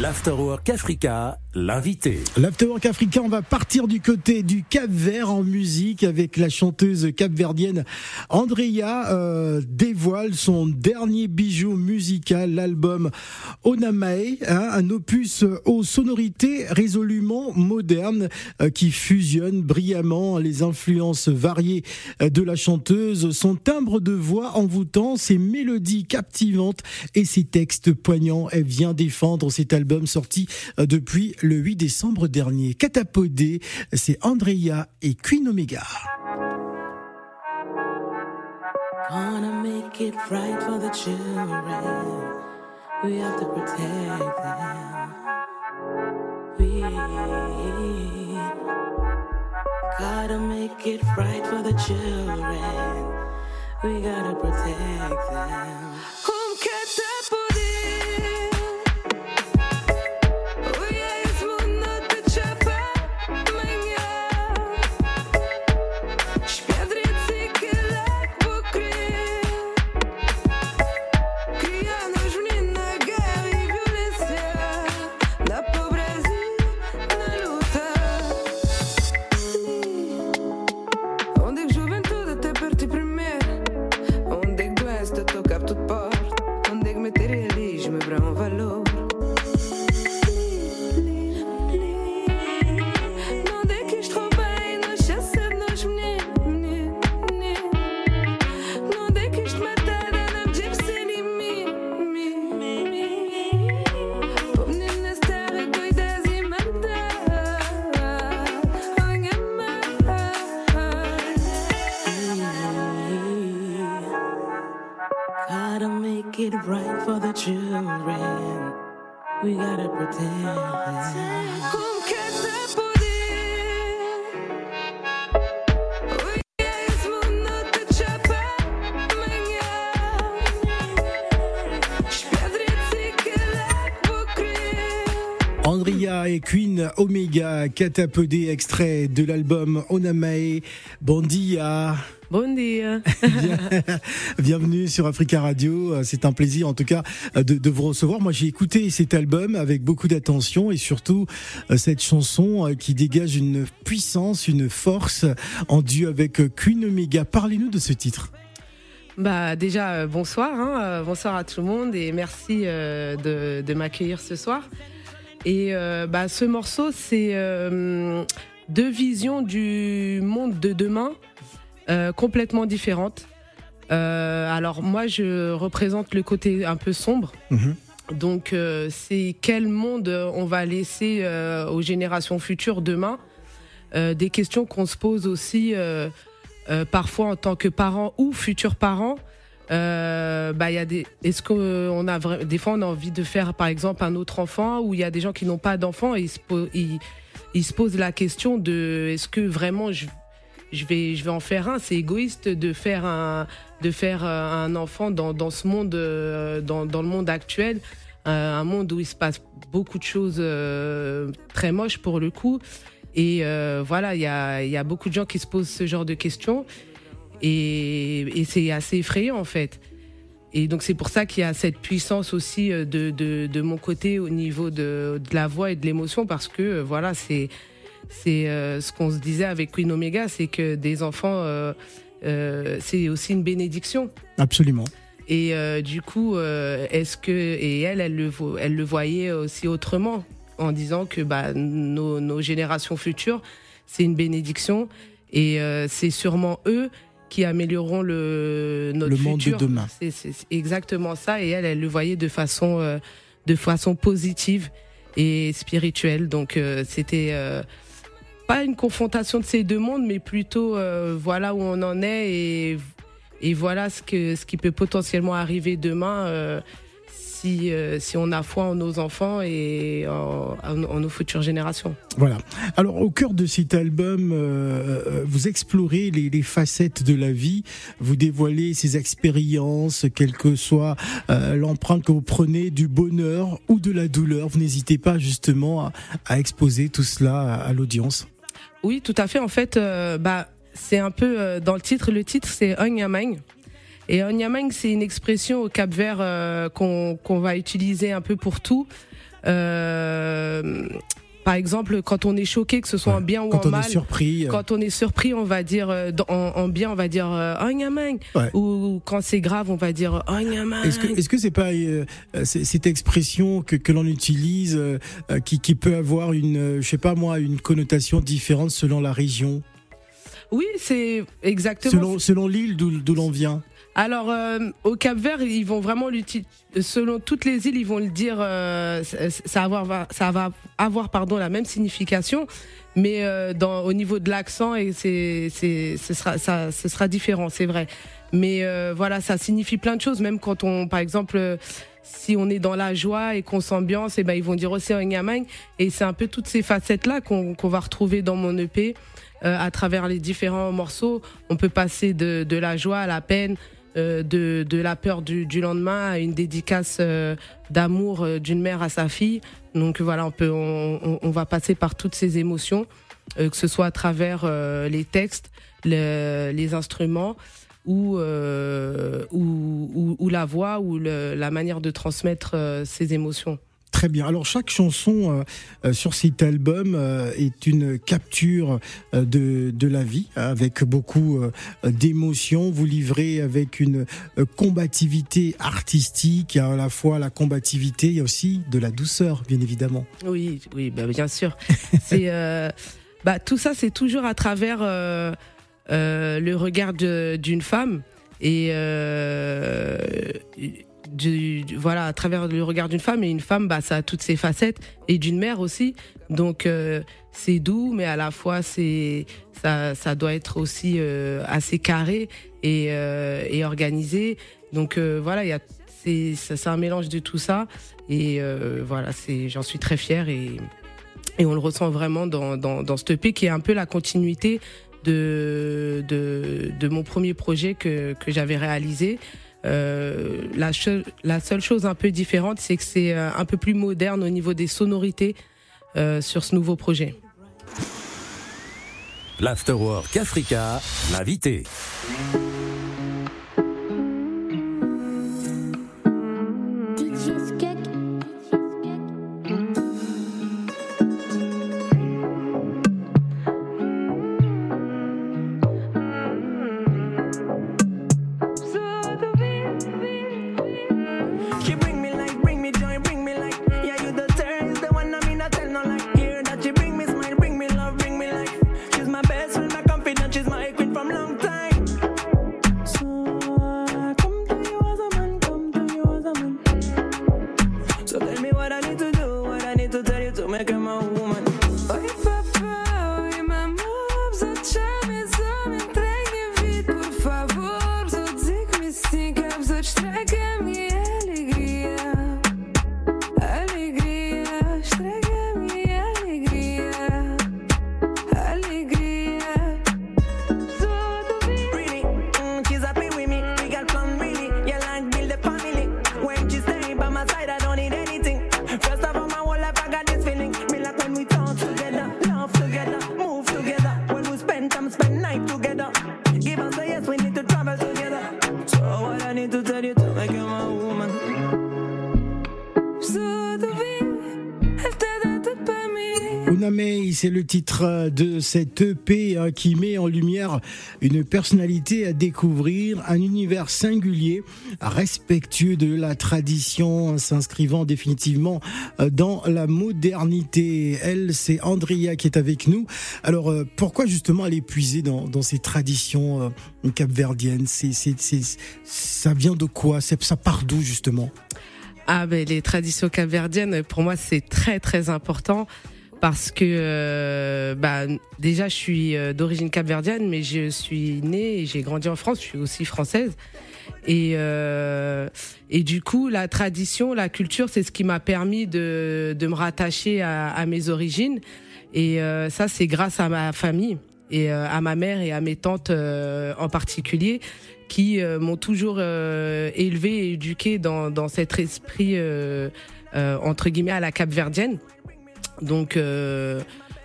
L'Afterwork Africa, l'invité. L'Afterwork Africa, on va partir du côté du Cap Vert en musique avec la chanteuse capverdienne Andrea euh, dévoile son dernier bijou musical, l'album Onamae, hein, un opus aux sonorités résolument modernes euh, qui fusionne brillamment les influences variées de la chanteuse, son timbre de voix envoûtant, ses mélodies captivantes et ses textes poignants. Elle vient défendre cet album sorti euh, depuis le 8 décembre dernier. Catapodé, c'est Andrea et Queen Omega. We have to protect them. We make protect them. it right for the children. We gotta pretend. Andrea et Queen Omega catapodé extrait de l'album Onamae Bondia. Bon dia. Bienvenue sur Africa Radio. C'est un plaisir en tout cas de, de vous recevoir. Moi j'ai écouté cet album avec beaucoup d'attention et surtout euh, cette chanson euh, qui dégage une puissance, une force en duo avec Queen Omega. Parlez-nous de ce titre. Bah déjà bonsoir, hein. bonsoir à tout le monde et merci de, de m'accueillir ce soir. Et euh, bah, ce morceau, c'est euh, deux visions du monde de demain euh, complètement différentes. alors moi, je représente le côté un peu sombre. Mhm. Donc c'est quel monde on va laisser aux générations futures demain? des questions qu'on se pose aussi parfois en tant que parents ou futurs parents. Euh, bah, y a des. Est-ce qu'on a des fois on a envie de faire par exemple un autre enfant ou il y a des gens qui n'ont pas d'enfant et ils se, ils, se posent la question de est-ce que vraiment je, je vais je vais en faire un? C'est égoïste de faire un de faire euh, un enfant dans, dans ce monde euh, dans, dans le monde actuel, un monde où il se passe beaucoup de choses très moches pour le coup. Et voilà, il y a, y a beaucoup de gens qui se posent ce genre de questions. Et, c'est assez effrayant en fait. Et donc c'est pour ça qu'il y a cette puissance aussi euh, de, de, mon côté au niveau de, de la voix et de l'émotion parce que euh, voilà c'est c'est euh, ce qu'on se disait avec Queen Omega, c'est que des enfants c'est aussi une bénédiction. Absolument. Et du coup, est-ce que et elle, elle le elle le voyait aussi autrement en disant que bah nos, nos générations futures c'est une bénédiction et c'est sûrement eux qui amélioreront le notre le monde de demain. C'est exactement ça et elle elle le voyait de façon euh, de façon positive et spirituelle. Donc euh, c'était euh, pas une confrontation de ces deux mondes mais plutôt voilà où on en est et et voilà ce que ce qui peut potentiellement arriver demain si, euh, si on a foi en nos enfants et en, nos futures générations. Voilà. Alors au cœur de cet album, euh, euh, vous explorez les, les, facettes de la vie, vous dévoilez ces expériences, quelle que soit l'empreinte que vous prenez du bonheur ou de la douleur. Vous n'hésitez pas justement à, à, exposer tout cela à, l'audience. Oui, tout à fait. En fait, bah c'est un peu dans le titre. Le titre c'est Onyamang. Et Onyamang, c'est une expression au Cap Vert euh, qu'on va utiliser un peu pour tout. Euh, par exemple, quand on est choqué, que ce soit en bien ou Quand en on mal, est surpris. euh, quand on est surpris, on va dire euh, en, en bien, on va dire euh, oh nyamang. Ouais. ou quand c'est grave, on va dire oh nyamang. Est-ce que est-ce que c'est pas euh, cette expression que, que l'on utilise qui, qui peut avoir une je sais pas moi une connotation différente selon la région? Oui, c'est exactement. selon selon l'île d'où l'on vient Alors euh, au Cap Vert, ils vont vraiment l'utiliser. Selon toutes les îles, ils vont le dire. euh, ça, va avoir, pardon la même signification, mais euh, au niveau de l'accent et c'est ce sera ça ce sera différent, c'est vrai. Mais voilà, ça signifie plein de choses. Même quand on, par exemple. si on est dans la joie et qu'on s'ambiance, et ben ils vont dire aussi un nyamang. Et c'est un peu toutes ces facettes là qu'on va retrouver dans mon EP à travers les différents morceaux. On peut passer de la joie à la peine, euh, de, de la peur du, du lendemain à une dédicace euh, d'amour euh, d'une mère à sa fille. Donc voilà, on peut, on, on- va passer par toutes ces émotions, euh, que ce soit à travers les textes, le- les instruments ou, ou, ou, ou la voix ou le- la manière de transmettre ces émotions. Très bien. Alors chaque chanson euh, euh, sur cet album euh, est une capture de, de la vie avec beaucoup d'émotions. Vous livrez avec une combativité artistique, à la fois la combativité, a aussi de la douceur, bien évidemment. Oui, oui, bah, bien sûr. c'est bah, tout ça, c'est toujours à travers le regard d'une femme et du, du- voilà à travers le regard d'une femme et une femme, bah, ça a toutes ses facettes et d'une mère aussi. Donc euh, c'est doux, mais à la fois c'est ça, ça doit être aussi euh, assez carré et, euh, et organisé. Donc euh, voilà, il y a c'est c'est un mélange de tout ça et euh, voilà, c'est j'en suis très fière et et on le ressent vraiment dans dans dans ce EP qui est un peu la continuité de de, de mon premier projet que que j'avais réalisé. Euh, la, seule chose un peu différente, c'est que c'est euh, un peu plus moderne au niveau des sonorités euh, sur ce nouveau projet. L'Afterwork Africa, l'invité. C'est le titre de cette EP hein, qui met en lumière une personnalité à découvrir, un univers singulier, respectueux de la tradition, s'inscrivant définitivement euh, dans la modernité. Elle, c'est Andrea qui est avec nous. Alors, euh, pourquoi justement aller puiser dans, dans ces traditions euh, capverdiennes? C'est, Ça vient de quoi? Ça part d'où justement? Ah ben les traditions capverdiennes pour moi c'est très très important parce que euh, bah, déjà je suis euh, d'origine capverdienne mais je suis née et j'ai grandi en France, je suis aussi française et euh, et du coup la tradition, la culture c'est ce qui m'a permis de de me rattacher à, à mes origines et euh, ça c'est grâce à ma famille et euh, à ma mère et à mes tantes euh, en particulier qui m'ont toujours euh, élevé et éduqué dans, dans cet esprit entre guillemets à la capverdienne. Donc euh,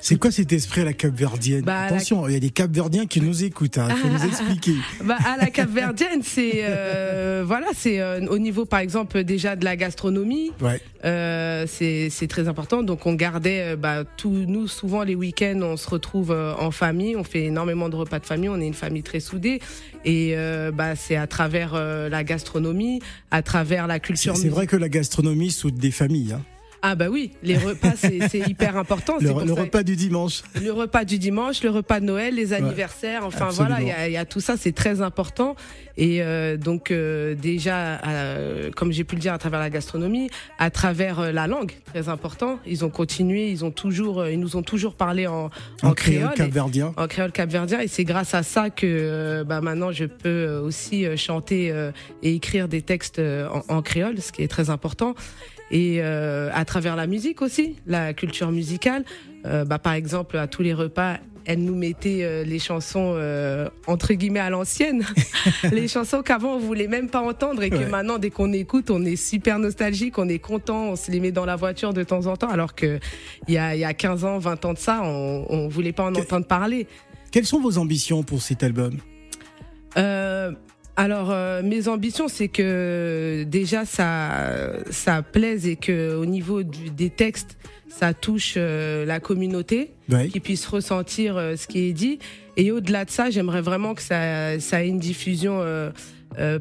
C'est quoi cet esprit à la Cap-Verdienne Bah, Attention, il y a des Cap-Verdiens qui nous écoutent. Il faut nous expliquer. Bah, à la Cap-Verdienne, c'est euh, voilà, c'est euh, au niveau par exemple déjà de la gastronomie, Ouais. euh, c'est c'est très important. Donc on gardait, euh, bah, tous nous souvent les week-ends, on se retrouve euh, en famille, on fait énormément de repas de famille, on est une famille très soudée et euh, bah c'est à travers la gastronomie, à travers la culture. c'est vrai que la gastronomie soude des familles. hein. Ah bah oui, les repas c'est hyper important. Le, C'est pour le ça- repas du dimanche. le repas du dimanche, le repas de Noël, les anniversaires, enfin absolument. voilà, il y y, a tout ça, c'est très important. Et euh, donc euh, déjà, euh, comme j'ai pu le dire, à travers la gastronomie, à travers euh, la langue, très important. Ils ont continué, ils ont toujours, euh, ils nous ont toujours parlé en, en, En créole capverdien. en créole capverdien et c'est grâce à ça que euh, bah, maintenant je peux aussi chanter euh, et écrire des textes en, en créole, ce qui est très important. Et euh, à travers la musique aussi, la culture musicale. Euh, bah, par exemple, à tous les repas, elle nous mettait euh, les chansons euh, entre guillemets à l'ancienne, les chansons qu'avant on voulait même pas entendre et que Ouais. maintenant dès qu'on écoute, on est super nostalgique, on est content, on se les met dans la voiture de temps en temps, alors que il y a, y a 15 ans, 20 ans de ça, on, on voulait pas en Que- entendre parler. Quelles sont vos ambitions pour cet album? Euh, alors, euh, mes ambitions, c'est que déjà ça, ça plaise et que au niveau du, des textes, ça touche euh, la communauté, Ouais. qu'ils puissent ressentir euh, ce qui est dit. Et au-delà de ça, j'aimerais vraiment que ça, ça ait une diffusion, euh, euh,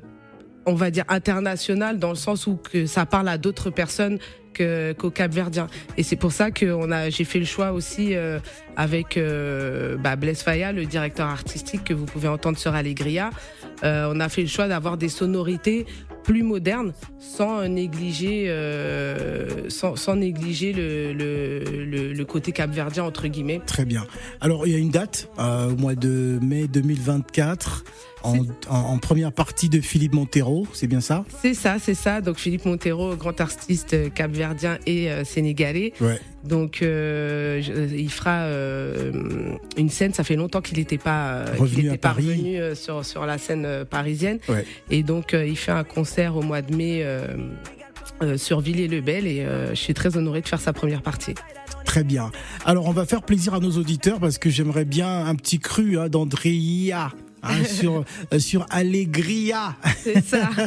on va dire internationale, dans le sens où que ça parle à d'autres personnes qu'au Cap-Verdien. Et c'est pour ça que j'ai fait le choix aussi euh, avec euh, bah, Blaise Faya, le directeur artistique que vous pouvez entendre sur Allegria. Euh, on a fait le choix d'avoir des sonorités plus modernes, sans négliger, euh, sans, négliger le, le, le, le côté capverdien entre guillemets. Très bien. Alors, il y a une date, au mois de mai 2024, en, en, en première partie de Philippe Montero, c'est bien ça? C'est ça, c'est ça. Donc Philippe Montero, grand artiste euh, capverdien et euh, sénégalais. Ouais. Donc euh, je- il fera euh, une scène. Ça fait longtemps qu'il n'était pas Revenu était pas Paris. revenu sur sur la scène parisienne. Ouais. Et donc il fait un concert au mois de mai. sur Villiers-le-Bel et je suis très honorée de faire sa première partie. Très bien. Alors, on va faire plaisir à nos auditeurs parce que j'aimerais bien un petit cru hein, d'Andrea. Hein, sur euh, sur Allegria. C'est ça.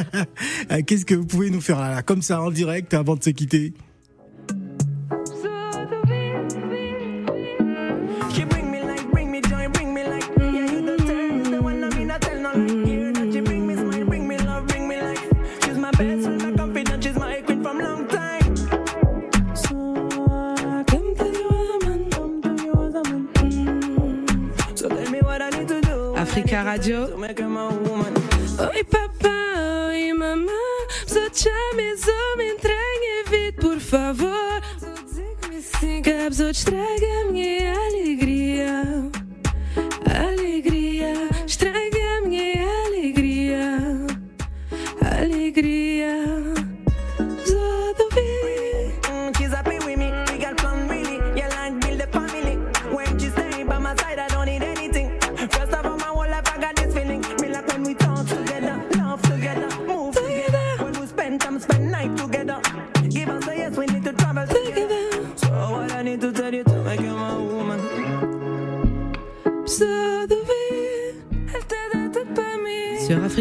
Euh, Qu'est-ce que vous pouvez nous faire là, là, comme ça en direct avant de se quitter? Woman. Oi papá, oi mamã Só te amo, me entregue vida, por favor Cabos ou estraga a minha Alegria,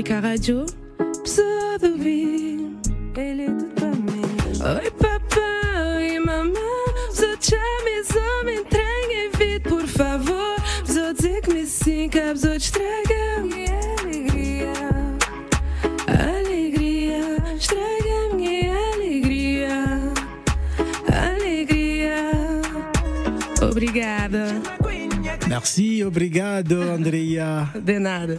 Africa Radio. Besoin vie, elle est toute ma Oi, papai, oi, mamãe. Besoin de chamizão, me entregue vite, por favor. Besoin dizer que me sinca, besoin te estragar minha alegria. Alegria, estraga minha alegria. Alegria. Obrigada. Merci, obrigado, Andrea. De nada.